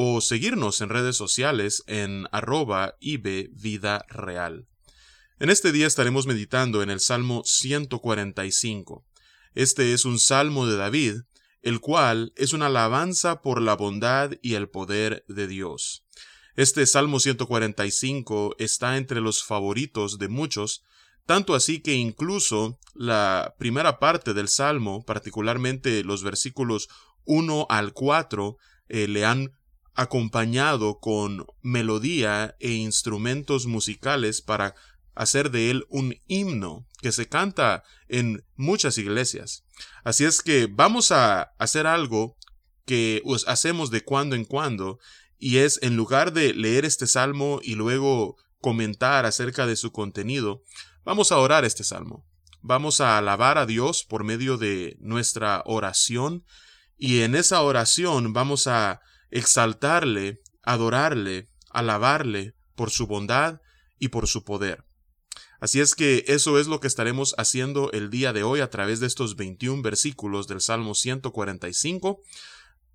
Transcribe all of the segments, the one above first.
o seguirnos en redes sociales en arroba Vida Real. En este día estaremos meditando en el Salmo 145. Este es un salmo de David, el cual es una alabanza por la bondad y el poder de Dios. Este Salmo 145 está entre los favoritos de muchos, tanto así que incluso la primera parte del Salmo, particularmente los versículos 1 al 4, eh, le han acompañado con melodía e instrumentos musicales para hacer de él un himno que se canta en muchas iglesias. Así es que vamos a hacer algo que hacemos de cuando en cuando y es en lugar de leer este salmo y luego comentar acerca de su contenido, vamos a orar este salmo. Vamos a alabar a Dios por medio de nuestra oración y en esa oración vamos a exaltarle, adorarle, alabarle por su bondad y por su poder. Así es que eso es lo que estaremos haciendo el día de hoy a través de estos 21 versículos del Salmo 145,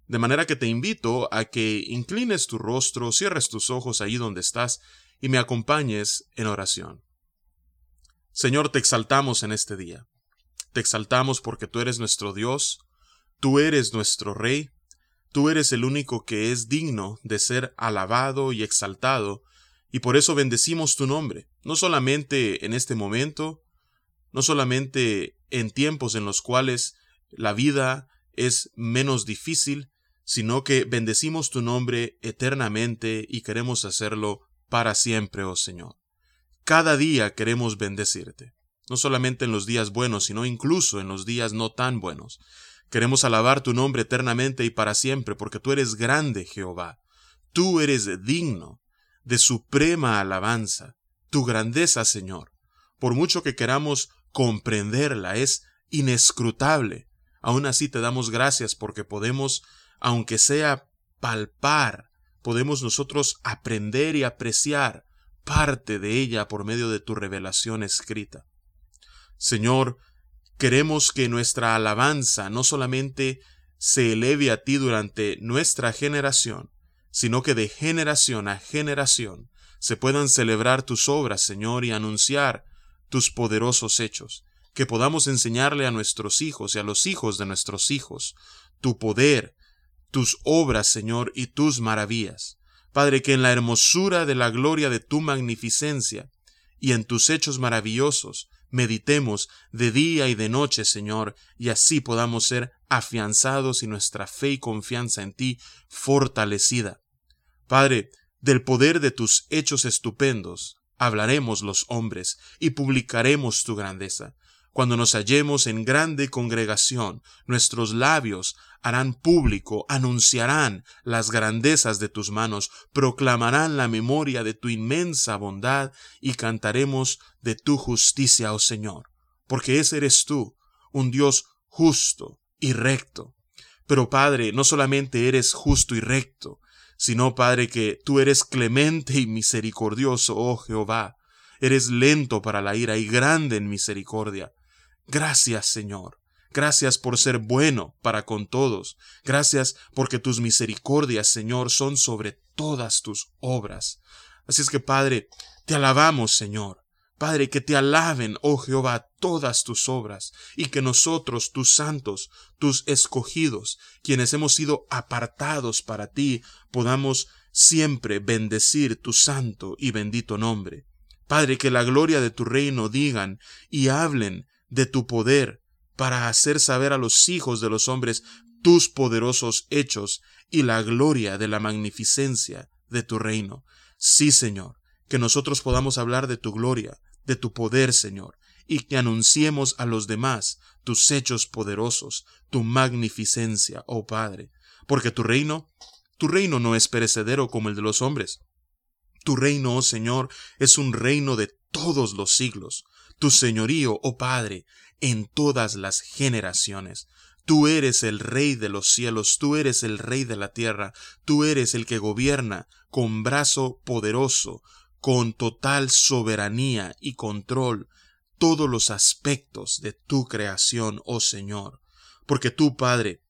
de manera que te invito a que inclines tu rostro, cierres tus ojos ahí donde estás y me acompañes en oración. Señor, te exaltamos en este día. Te exaltamos porque tú eres nuestro Dios, tú eres nuestro Rey, Tú eres el único que es digno de ser alabado y exaltado, y por eso bendecimos tu nombre, no solamente en este momento, no solamente en tiempos en los cuales la vida es menos difícil, sino que bendecimos tu nombre eternamente y queremos hacerlo para siempre, oh Señor. Cada día queremos bendecirte, no solamente en los días buenos, sino incluso en los días no tan buenos. Queremos alabar tu nombre eternamente y para siempre, porque tú eres grande, Jehová. Tú eres digno de suprema alabanza. Tu grandeza, Señor, por mucho que queramos comprenderla, es inescrutable. Aún así te damos gracias porque podemos, aunque sea palpar, podemos nosotros aprender y apreciar parte de ella por medio de tu revelación escrita. Señor, Queremos que nuestra alabanza no solamente se eleve a ti durante nuestra generación, sino que de generación a generación se puedan celebrar tus obras, Señor, y anunciar tus poderosos hechos, que podamos enseñarle a nuestros hijos y a los hijos de nuestros hijos tu poder, tus obras, Señor, y tus maravillas. Padre, que en la hermosura de la gloria de tu magnificencia y en tus hechos maravillosos meditemos de día y de noche, Señor, y así podamos ser afianzados y nuestra fe y confianza en ti fortalecida. Padre, del poder de tus hechos estupendos hablaremos los hombres y publicaremos tu grandeza. Cuando nos hallemos en grande congregación, nuestros labios harán público, anunciarán las grandezas de tus manos, proclamarán la memoria de tu inmensa bondad y cantaremos de tu justicia, oh Señor, porque ese eres tú, un Dios justo y recto. Pero Padre, no solamente eres justo y recto, sino Padre que tú eres clemente y misericordioso, oh Jehová, eres lento para la ira y grande en misericordia Gracias, Señor. Gracias por ser bueno para con todos. Gracias porque tus misericordias, Señor, son sobre todas tus obras. Así es que, Padre, te alabamos, Señor. Padre, que te alaben, oh Jehová, todas tus obras, y que nosotros, tus santos, tus escogidos, quienes hemos sido apartados para ti, podamos siempre bendecir tu santo y bendito nombre. Padre, que la gloria de tu reino digan y hablen de tu poder para hacer saber a los hijos de los hombres tus poderosos hechos y la gloria de la magnificencia de tu reino. Sí, Señor, que nosotros podamos hablar de tu gloria, de tu poder, Señor, y que anunciemos a los demás tus hechos poderosos, tu magnificencia, oh Padre, porque tu reino, tu reino no es perecedero como el de los hombres. Tu reino, oh Señor, es un reino de todos los siglos. Tu señorío, oh Padre, en todas las generaciones. Tú eres el Rey de los cielos, tú eres el Rey de la tierra, tú eres el que gobierna con brazo poderoso, con total soberanía y control todos los aspectos de tu creación, oh Señor. Porque tú, Padre,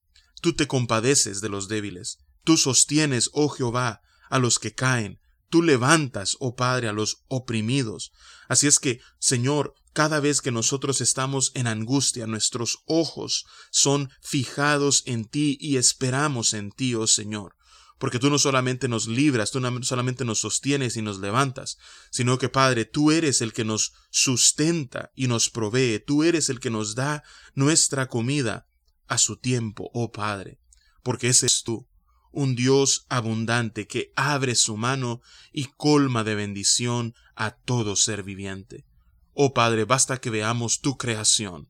tú te compadeces de los débiles, tú sostienes, oh Jehová, a los que caen, tú levantas, oh Padre, a los oprimidos. Así es que, Señor, cada vez que nosotros estamos en angustia, nuestros ojos son fijados en ti y esperamos en ti, oh Señor. Porque tú no solamente nos libras, tú no solamente nos sostienes y nos levantas, sino que Padre, tú eres el que nos sustenta y nos provee, tú eres el que nos da nuestra comida a su tiempo, oh Padre, porque ese es tú, un Dios abundante que abre su mano y colma de bendición a todo ser viviente. Oh Padre, basta que veamos tu creación,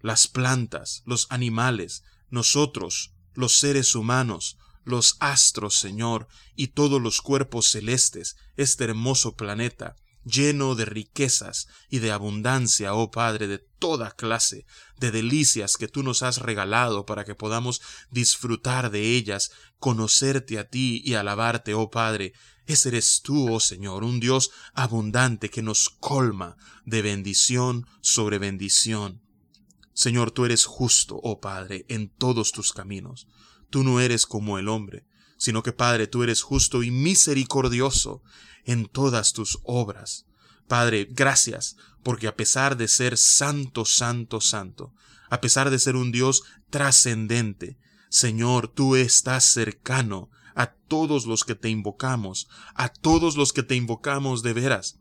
las plantas, los animales, nosotros, los seres humanos, los astros, Señor, y todos los cuerpos celestes, este hermoso planeta, lleno de riquezas y de abundancia, oh Padre, de toda clase de delicias que tú nos has regalado para que podamos disfrutar de ellas, conocerte a ti y alabarte, oh Padre, ese eres tú, oh Señor, un Dios abundante que nos colma de bendición sobre bendición. Señor, tú eres justo, oh Padre, en todos tus caminos. Tú no eres como el hombre, sino que, Padre, tú eres justo y misericordioso en todas tus obras. Padre, gracias, porque a pesar de ser santo, santo, santo, a pesar de ser un Dios trascendente, Señor, tú estás cercano a todos los que te invocamos, a todos los que te invocamos de veras.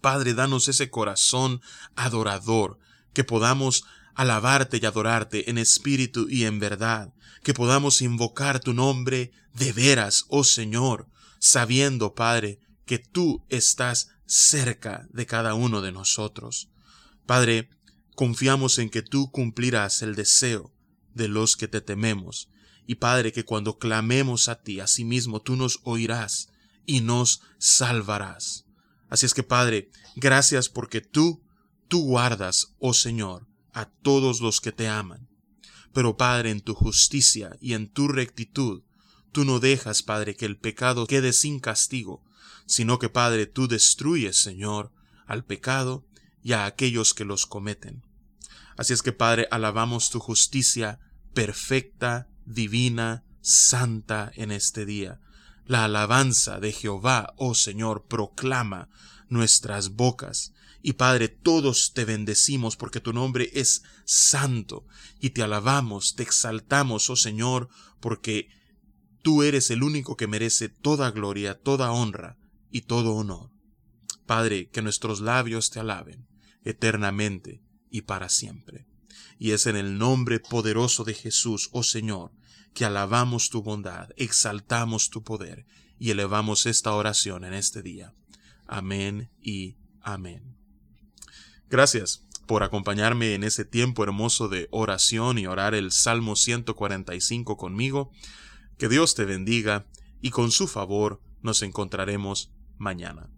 Padre, danos ese corazón adorador, que podamos alabarte y adorarte en espíritu y en verdad, que podamos invocar tu nombre de veras, oh Señor, sabiendo, Padre, que tú estás cerca de cada uno de nosotros. Padre, confiamos en que tú cumplirás el deseo de los que te tememos y Padre, que cuando clamemos a ti, asimismo tú nos oirás y nos salvarás. Así es que Padre, gracias porque tú, tú guardas, oh Señor, a todos los que te aman. Pero Padre, en tu justicia y en tu rectitud, tú no dejas, Padre, que el pecado quede sin castigo, sino que, Padre, tú destruyes, Señor, al pecado y a aquellos que los cometen. Así es que, Padre, alabamos tu justicia perfecta divina, santa en este día. La alabanza de Jehová, oh Señor, proclama nuestras bocas. Y Padre, todos te bendecimos porque tu nombre es santo y te alabamos, te exaltamos, oh Señor, porque tú eres el único que merece toda gloria, toda honra y todo honor. Padre, que nuestros labios te alaben eternamente y para siempre. Y es en el nombre poderoso de Jesús, oh Señor, que alabamos tu bondad, exaltamos tu poder y elevamos esta oración en este día. Amén y amén. Gracias por acompañarme en ese tiempo hermoso de oración y orar el Salmo 145 conmigo. Que Dios te bendiga y con su favor nos encontraremos mañana.